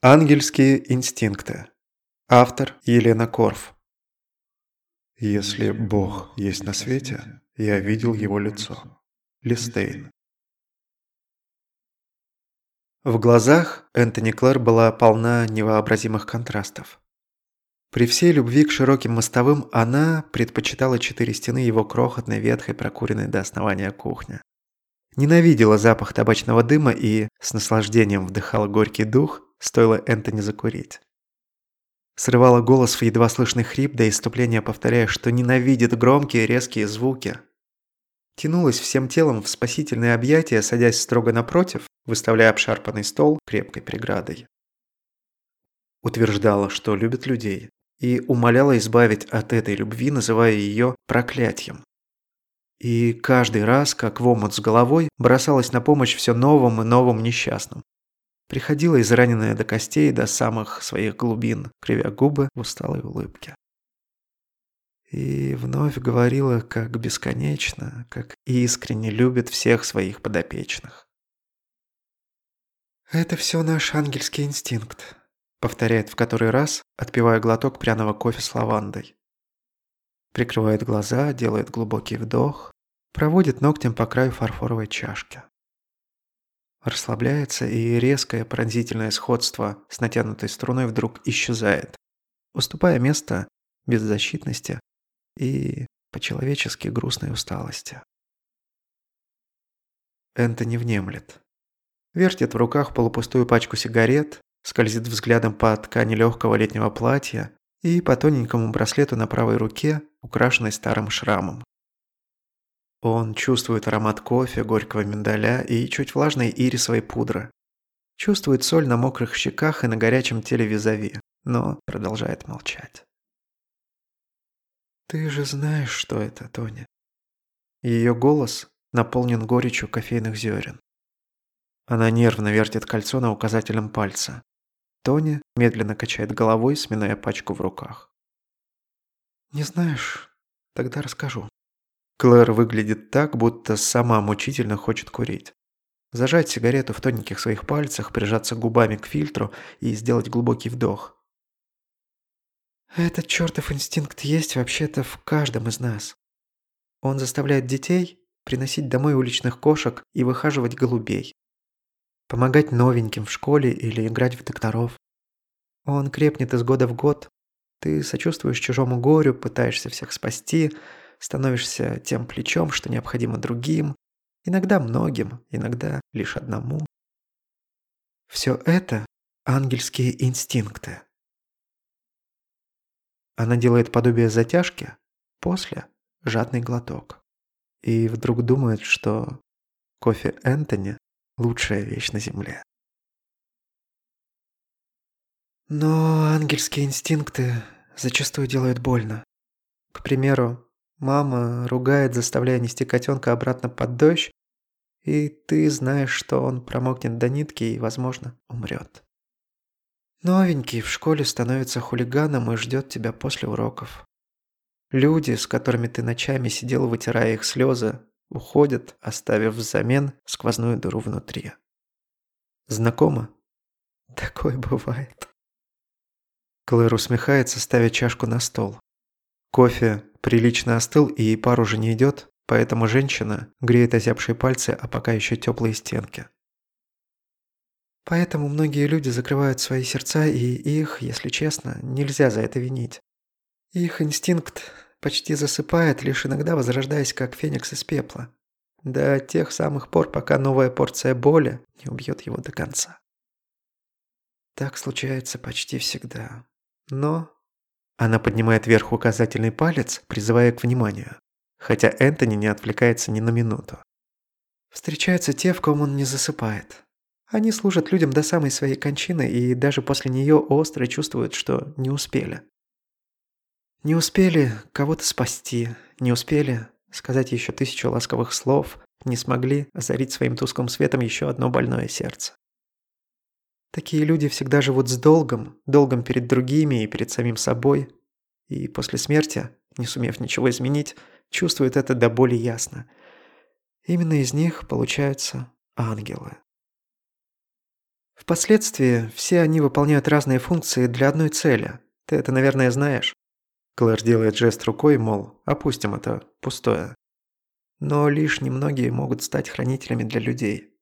Ангельские инстинкты. Автор Елена Корф. Если Бог есть на свете, я видел его лицо. Листейн. В глазах Энтони Клэр была полна невообразимых контрастов. При всей любви к широким мостовым она предпочитала четыре стены его крохотной, ветхой, прокуренной до основания кухни. Ненавидела запах табачного дыма и с наслаждением вдыхала горький дух, стоило Энтони закурить. Срывала голос в едва слышный хрип до иступления, повторяя, что ненавидит громкие резкие звуки. Тянулась всем телом в спасительные объятия, садясь строго напротив, выставляя обшарпанный стол крепкой преградой. Утверждала, что любит людей, и умоляла избавить от этой любви, называя ее проклятием. И каждый раз, как в омут с головой, бросалась на помощь все новым и новым несчастным, Приходила израненная до костей, до самых своих глубин, кривя губы в усталой улыбке. И вновь говорила, как бесконечно, как искренне любит всех своих подопечных. «Это все наш ангельский инстинкт», — повторяет в который раз, отпивая глоток пряного кофе с лавандой. Прикрывает глаза, делает глубокий вдох, проводит ногтем по краю фарфоровой чашки расслабляется, и резкое пронзительное сходство с натянутой струной вдруг исчезает, уступая место беззащитности и по-человечески грустной усталости. Энтони внемлет. Вертит в руках полупустую пачку сигарет, скользит взглядом по ткани легкого летнего платья и по тоненькому браслету на правой руке, украшенной старым шрамом. Он чувствует аромат кофе, горького миндаля и чуть влажной ирисовой пудры. Чувствует соль на мокрых щеках и на горячем теле визави, но продолжает молчать. «Ты же знаешь, что это, Тони». Ее голос наполнен горечью кофейных зерен. Она нервно вертит кольцо на указательном пальце. Тони медленно качает головой, сминая пачку в руках. «Не знаешь? Тогда расскажу». Клэр выглядит так, будто сама мучительно хочет курить. Зажать сигарету в тоненьких своих пальцах, прижаться губами к фильтру и сделать глубокий вдох. Этот чертов инстинкт есть вообще-то в каждом из нас. Он заставляет детей приносить домой уличных кошек и выхаживать голубей. Помогать новеньким в школе или играть в докторов. Он крепнет из года в год. Ты сочувствуешь чужому горю, пытаешься всех спасти – становишься тем плечом, что необходимо другим, иногда многим, иногда лишь одному. Все это ангельские инстинкты. Она делает подобие затяжки, после жадный глоток. И вдруг думает, что кофе Энтони – лучшая вещь на земле. Но ангельские инстинкты зачастую делают больно. К примеру, Мама ругает, заставляя нести котенка обратно под дождь, и ты знаешь, что он промокнет до нитки и, возможно, умрет. Новенький в школе становится хулиганом и ждет тебя после уроков. Люди, с которыми ты ночами сидел, вытирая их слезы, уходят, оставив взамен сквозную дыру внутри. Знакомо? Такое бывает. Клэр усмехается, ставя чашку на стол. Кофе прилично остыл и пар уже не идет, поэтому женщина греет озябшие пальцы, а пока еще теплые стенки. Поэтому многие люди закрывают свои сердца, и их, если честно, нельзя за это винить. Их инстинкт почти засыпает, лишь иногда возрождаясь как феникс из пепла. До тех самых пор, пока новая порция боли не убьет его до конца. Так случается почти всегда. Но она поднимает вверх указательный палец, призывая к вниманию, хотя Энтони не отвлекается ни на минуту. Встречаются те, в ком он не засыпает. Они служат людям до самой своей кончины и даже после нее остро чувствуют, что не успели. Не успели кого-то спасти, не успели сказать еще тысячу ласковых слов, не смогли озарить своим тусклым светом еще одно больное сердце. Такие люди всегда живут с долгом, долгом перед другими и перед самим собой. И после смерти, не сумев ничего изменить, чувствуют это до боли ясно. Именно из них получаются ангелы. Впоследствии все они выполняют разные функции для одной цели. Ты это, наверное, знаешь. Клэр делает жест рукой, мол, опустим это пустое. Но лишь немногие могут стать хранителями для людей.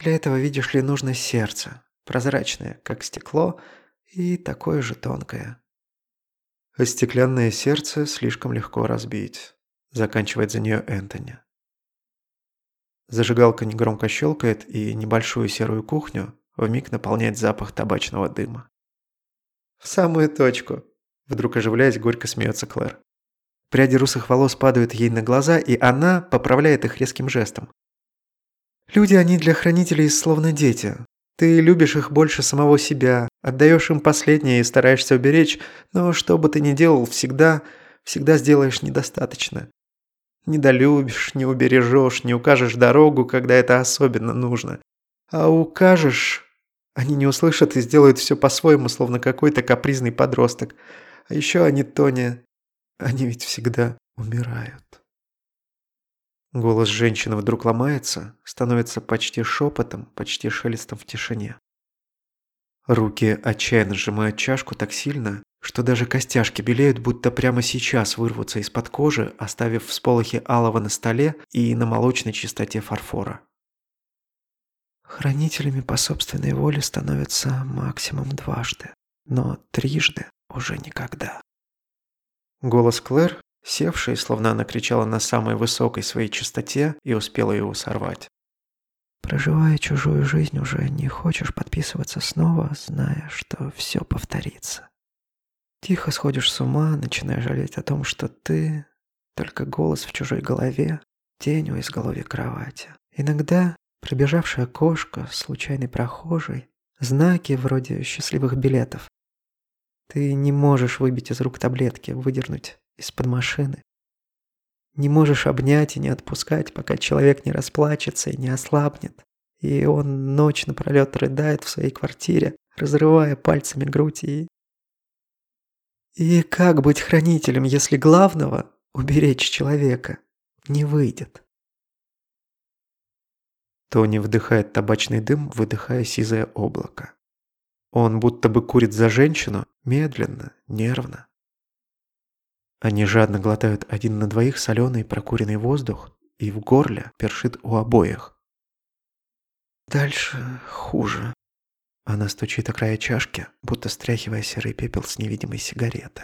Для этого, видишь ли, нужно сердце, прозрачное, как стекло, и такое же тонкое. А стеклянное сердце слишком легко разбить, заканчивает за нее Энтони. Зажигалка негромко щелкает, и небольшую серую кухню вмиг наполняет запах табачного дыма. «В самую точку!» Вдруг оживляясь, горько смеется Клэр. Пряди русых волос падают ей на глаза, и она поправляет их резким жестом. «Люди, они для хранителей словно дети. Ты любишь их больше самого себя, отдаешь им последнее и стараешься уберечь, но что бы ты ни делал, всегда, всегда сделаешь недостаточно. Недолюбишь, не убережешь, не укажешь дорогу, когда это особенно нужно. А укажешь, они не услышат и сделают все по-своему, словно какой-то капризный подросток. А еще они, Тоня, они ведь всегда умирают. Голос женщины вдруг ломается, становится почти шепотом, почти шелестом в тишине. Руки отчаянно сжимают чашку так сильно, что даже костяшки белеют, будто прямо сейчас вырвутся из-под кожи, оставив всполохи алого на столе и на молочной чистоте фарфора. Хранителями по собственной воле становятся максимум дважды, но трижды уже никогда. Голос Клэр, севший, словно она кричала на самой высокой своей частоте и успела его сорвать. Проживая чужую жизнь, уже не хочешь подписываться снова, зная, что все повторится. Тихо сходишь с ума, начинаешь жалеть о том, что ты — только голос в чужой голове, тень у изголовья кровати. Иногда пробежавшая кошка, случайный прохожий, знаки вроде счастливых билетов. Ты не можешь выбить из рук таблетки, выдернуть из-под машины. Не можешь обнять и не отпускать, пока человек не расплачется и не ослабнет. И он ночь напролет рыдает в своей квартире, разрывая пальцами грудь и и как быть хранителем, если главного – уберечь человека – не выйдет? Тони вдыхает табачный дым, выдыхая сизое облако. Он будто бы курит за женщину, медленно, нервно. Они жадно глотают один на двоих соленый прокуренный воздух, и в горле першит у обоих. Дальше хуже. Она стучит о края чашки, будто стряхивая серый пепел с невидимой сигареты.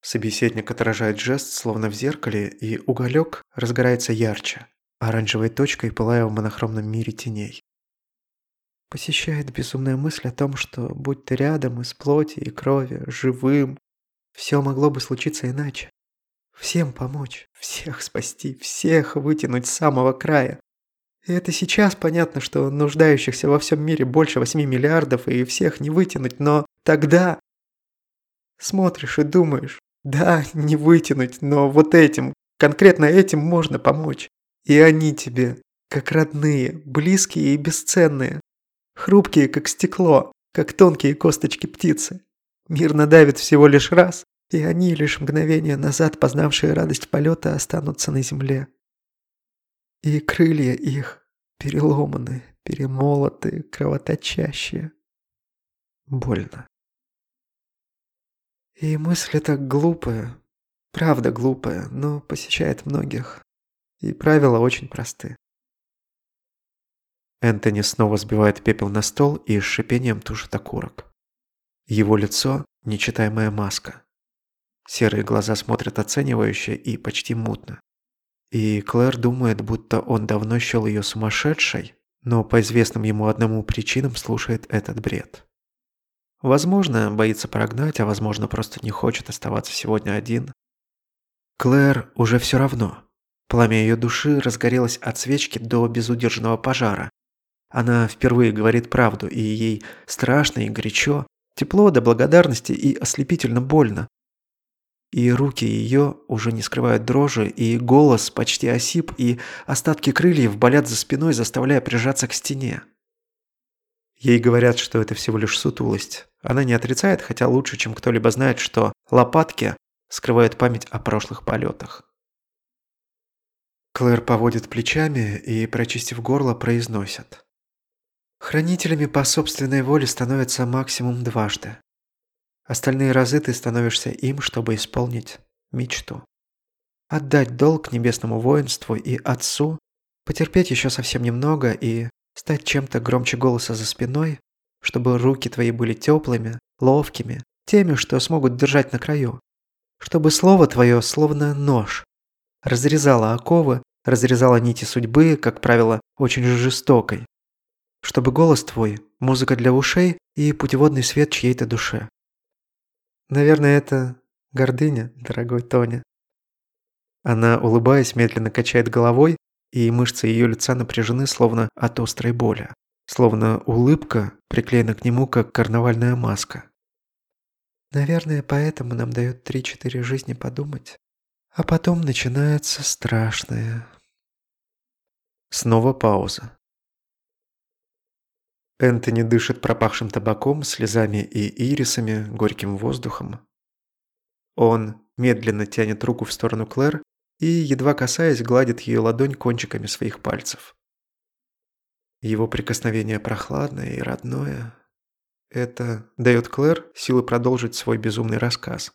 Собеседник отражает жест, словно в зеркале, и уголек разгорается ярче, оранжевой точкой пылая в монохромном мире теней. Посещает безумная мысль о том, что, будь ты рядом из плоти и крови, живым, все могло бы случиться иначе. Всем помочь, всех спасти, всех вытянуть с самого края, и это сейчас понятно, что нуждающихся во всем мире больше 8 миллиардов и всех не вытянуть, но тогда... Смотришь и думаешь, да, не вытянуть, но вот этим, конкретно этим можно помочь. И они тебе, как родные, близкие и бесценные. Хрупкие, как стекло, как тонкие косточки птицы. Мир надавит всего лишь раз, и они, лишь мгновение назад познавшие радость полета, останутся на земле. И крылья их переломаны, перемолоты, кровоточащие. Больно. И мысль эта глупая, правда глупая, но посещает многих. И правила очень просты. Энтони снова сбивает пепел на стол и с шипением тушит окурок. Его лицо – нечитаемая маска. Серые глаза смотрят оценивающе и почти мутно. И Клэр думает, будто он давно счел ее сумасшедшей, но по известным ему одному причинам слушает этот бред. Возможно, боится прогнать, а возможно, просто не хочет оставаться сегодня один. Клэр уже все равно. Пламя ее души разгорелось от свечки до безудержного пожара. Она впервые говорит правду, и ей страшно и горячо, тепло до благодарности и ослепительно больно и руки ее уже не скрывают дрожи, и голос почти осип, и остатки крыльев болят за спиной, заставляя прижаться к стене. Ей говорят, что это всего лишь сутулость. Она не отрицает, хотя лучше, чем кто-либо знает, что лопатки скрывают память о прошлых полетах. Клэр поводит плечами и, прочистив горло, произносит. Хранителями по собственной воле становятся максимум дважды. Остальные разы ты становишься им, чтобы исполнить мечту. Отдать долг небесному воинству и отцу, потерпеть еще совсем немного и стать чем-то громче голоса за спиной, чтобы руки твои были теплыми, ловкими, теми, что смогут держать на краю. Чтобы слово твое, словно нож, разрезало оковы, разрезало нити судьбы, как правило, очень жестокой. Чтобы голос твой, музыка для ушей и путеводный свет чьей-то душе. Наверное, это гордыня, дорогой Тоня. Она, улыбаясь, медленно качает головой, и мышцы ее лица напряжены, словно от острой боли. Словно улыбка приклеена к нему, как карнавальная маска. Наверное, поэтому нам дают три-четыре жизни подумать. А потом начинается страшное. Снова пауза. Энтони дышит пропахшим табаком, слезами и ирисами, горьким воздухом. Он медленно тянет руку в сторону Клэр и, едва касаясь, гладит ее ладонь кончиками своих пальцев. Его прикосновение прохладное и родное. Это дает Клэр силы продолжить свой безумный рассказ.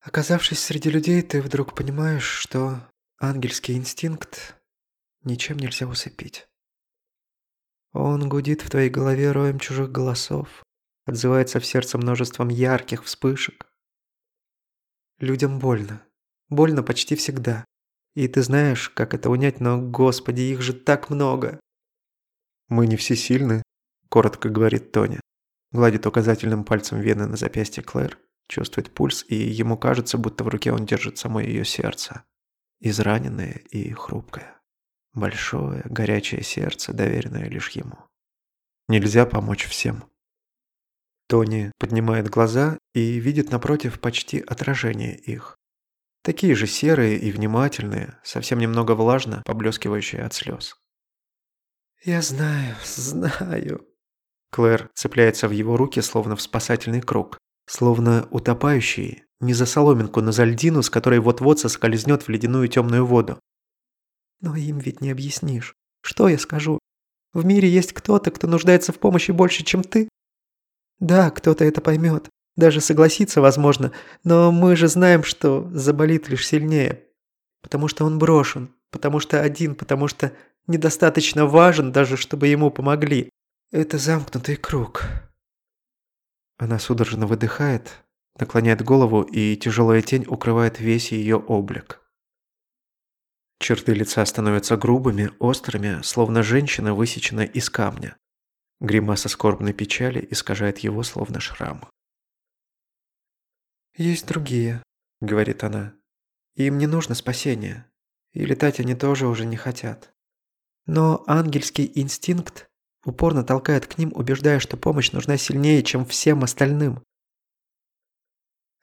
Оказавшись среди людей, ты вдруг понимаешь, что ангельский инстинкт ничем нельзя усыпить. Он гудит в твоей голове роем чужих голосов, отзывается в сердце множеством ярких вспышек. Людям больно. Больно почти всегда. И ты знаешь, как это унять, но, господи, их же так много. «Мы не всесильны», – коротко говорит Тоня. Гладит указательным пальцем вены на запястье Клэр, чувствует пульс, и ему кажется, будто в руке он держит само ее сердце. Израненное и хрупкое. Большое, горячее сердце, доверенное лишь ему. Нельзя помочь всем. Тони поднимает глаза и видит напротив почти отражение их. Такие же серые и внимательные, совсем немного влажно, поблескивающие от слез. «Я знаю, знаю». Клэр цепляется в его руки, словно в спасательный круг, словно утопающий, не за соломинку, но за льдину, с которой вот-вот соскользнет в ледяную темную воду. Но им ведь не объяснишь. Что я скажу? В мире есть кто-то, кто нуждается в помощи больше, чем ты? Да, кто-то это поймет. Даже согласится, возможно. Но мы же знаем, что заболит лишь сильнее. Потому что он брошен. Потому что один. Потому что недостаточно важен, даже чтобы ему помогли. Это замкнутый круг. Она судорожно выдыхает, наклоняет голову, и тяжелая тень укрывает весь ее облик. Черты лица становятся грубыми, острыми, словно женщина высечена из камня. Гримаса скорбной печали искажает его, словно шрам. «Есть другие», — говорит она. «Им не нужно спасение. И летать они тоже уже не хотят. Но ангельский инстинкт упорно толкает к ним, убеждая, что помощь нужна сильнее, чем всем остальным.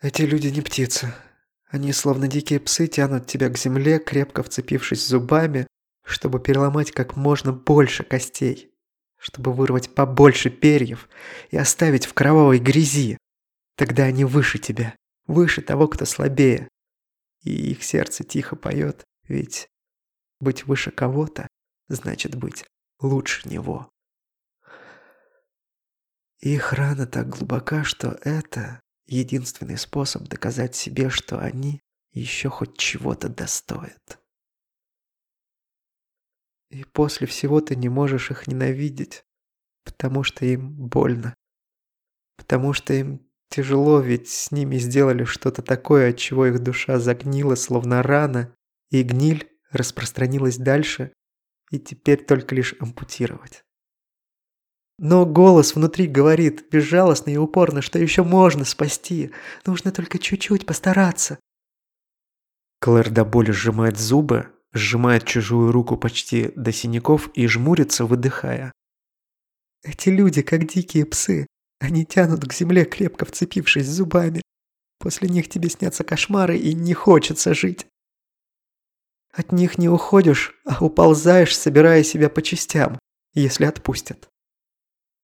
Эти люди не птицы, они, словно дикие псы, тянут тебя к земле, крепко вцепившись зубами, чтобы переломать как можно больше костей, чтобы вырвать побольше перьев и оставить в кровавой грязи. Тогда они выше тебя, выше того, кто слабее. И их сердце тихо поет, ведь быть выше кого-то значит быть лучше него. Их рана так глубока, что это единственный способ доказать себе, что они еще хоть чего-то достоят. И после всего ты не можешь их ненавидеть, потому что им больно. Потому что им тяжело, ведь с ними сделали что-то такое, от чего их душа загнила, словно рана, и гниль распространилась дальше, и теперь только лишь ампутировать. Но голос внутри говорит, безжалостно и упорно, что еще можно спасти. Нужно только чуть-чуть постараться. Клэр до боли сжимает зубы, сжимает чужую руку почти до синяков и жмурится, выдыхая. Эти люди как дикие псы. Они тянут к земле, крепко вцепившись зубами. После них тебе снятся кошмары и не хочется жить. От них не уходишь, а уползаешь, собирая себя по частям, если отпустят.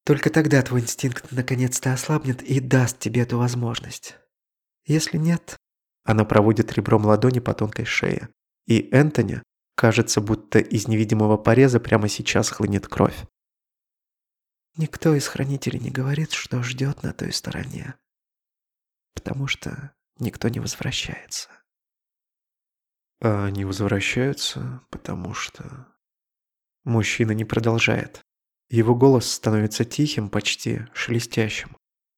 Только тогда твой инстинкт наконец-то ослабнет и даст тебе эту возможность. Если нет... Она проводит ребром ладони по тонкой шее. И Энтони Кажется, будто из невидимого пореза прямо сейчас хлынет кровь. Никто из хранителей не говорит, что ждет на той стороне. Потому что никто не возвращается. А они возвращаются, потому что... Мужчина не продолжает. Его голос становится тихим, почти шелестящим.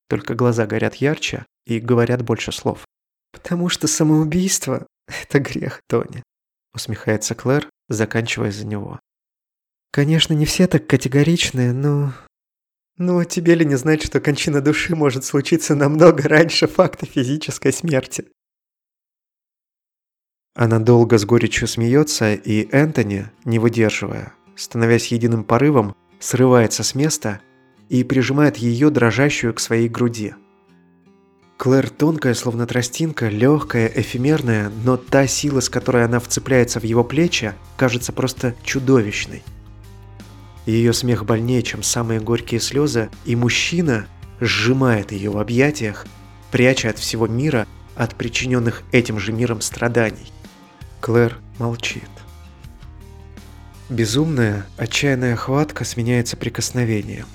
Только глаза горят ярче и говорят больше слов. «Потому что самоубийство – это грех, Тони», – усмехается Клэр, заканчивая за него. «Конечно, не все так категоричны, но ну, тебе ли не знать, что кончина души может случиться намного раньше факта физической смерти? Она долго с горечью смеется, и Энтони, не выдерживая, становясь единым порывом, срывается с места и прижимает ее дрожащую к своей груди. Клэр тонкая, словно тростинка, легкая, эфемерная, но та сила, с которой она вцепляется в его плечи, кажется просто чудовищной. Ее смех больнее, чем самые горькие слезы, и мужчина сжимает ее в объятиях, пряча от всего мира от причиненных этим же миром страданий. Клэр молчит. Безумная, отчаянная хватка сменяется прикосновением.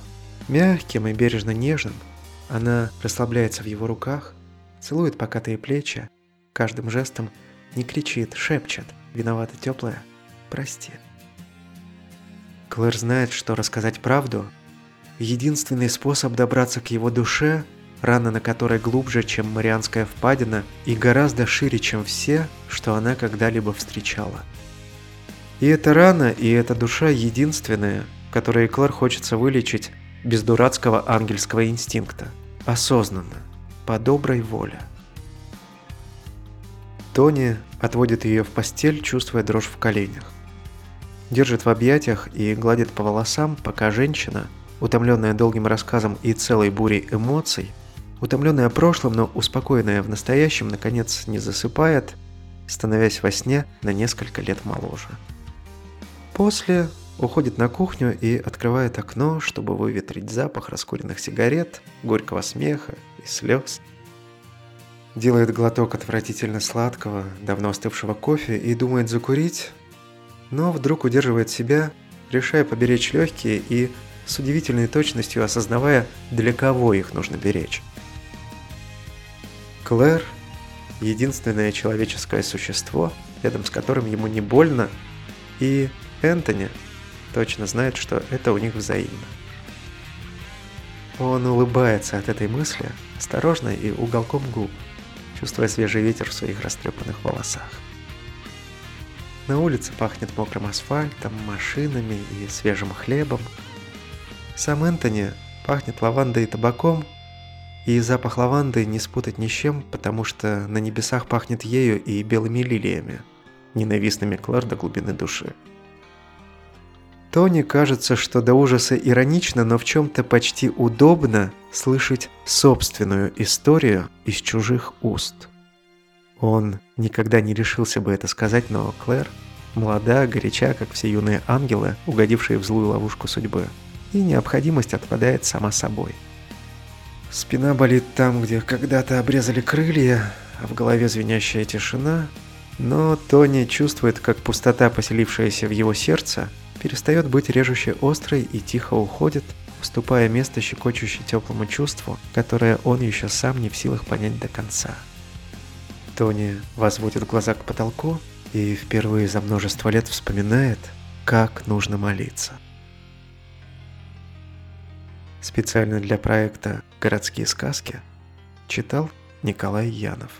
Мягким и бережно нежным она расслабляется в его руках, целует покатые плечи, каждым жестом не кричит, шепчет, виновата теплая, прости. Клэр знает, что рассказать правду – единственный способ добраться к его душе, рана на которой глубже, чем Марианская впадина, и гораздо шире, чем все, что она когда-либо встречала. И эта рана, и эта душа единственные, которые Клэр хочется вылечить без дурацкого ангельского инстинкта, осознанно, по доброй воле. Тони отводит ее в постель, чувствуя дрожь в коленях держит в объятиях и гладит по волосам, пока женщина, утомленная долгим рассказом и целой бурей эмоций, утомленная прошлым, но успокоенная в настоящем, наконец не засыпает, становясь во сне на несколько лет моложе. После уходит на кухню и открывает окно, чтобы выветрить запах раскуренных сигарет, горького смеха и слез. Делает глоток отвратительно сладкого, давно остывшего кофе и думает закурить, но вдруг удерживает себя, решая поберечь легкие и с удивительной точностью осознавая, для кого их нужно беречь. Клэр – единственное человеческое существо, рядом с которым ему не больно, и Энтони точно знает, что это у них взаимно. Он улыбается от этой мысли, осторожно и уголком губ, чувствуя свежий ветер в своих растрепанных волосах. На улице пахнет мокрым асфальтом, машинами и свежим хлебом. Сам Энтони пахнет лавандой и табаком, и запах лаванды не спутать ни с чем, потому что на небесах пахнет ею и белыми лилиями, ненавистными Клэр до глубины души. Тони кажется, что до ужаса иронично, но в чем-то почти удобно слышать собственную историю из чужих уст – он никогда не решился бы это сказать, но Клэр молода, горяча, как все юные ангелы, угодившие в злую ловушку судьбы, и необходимость отпадает сама собой. Спина болит там, где когда-то обрезали крылья, а в голове звенящая тишина, но Тони чувствует, как пустота, поселившаяся в его сердце, перестает быть режущей острой и тихо уходит, уступая место щекочущей теплому чувству, которое он еще сам не в силах понять до конца. Тони возводит глаза к потолку и впервые за множество лет вспоминает, как нужно молиться. Специально для проекта «Городские сказки» читал Николай Янов.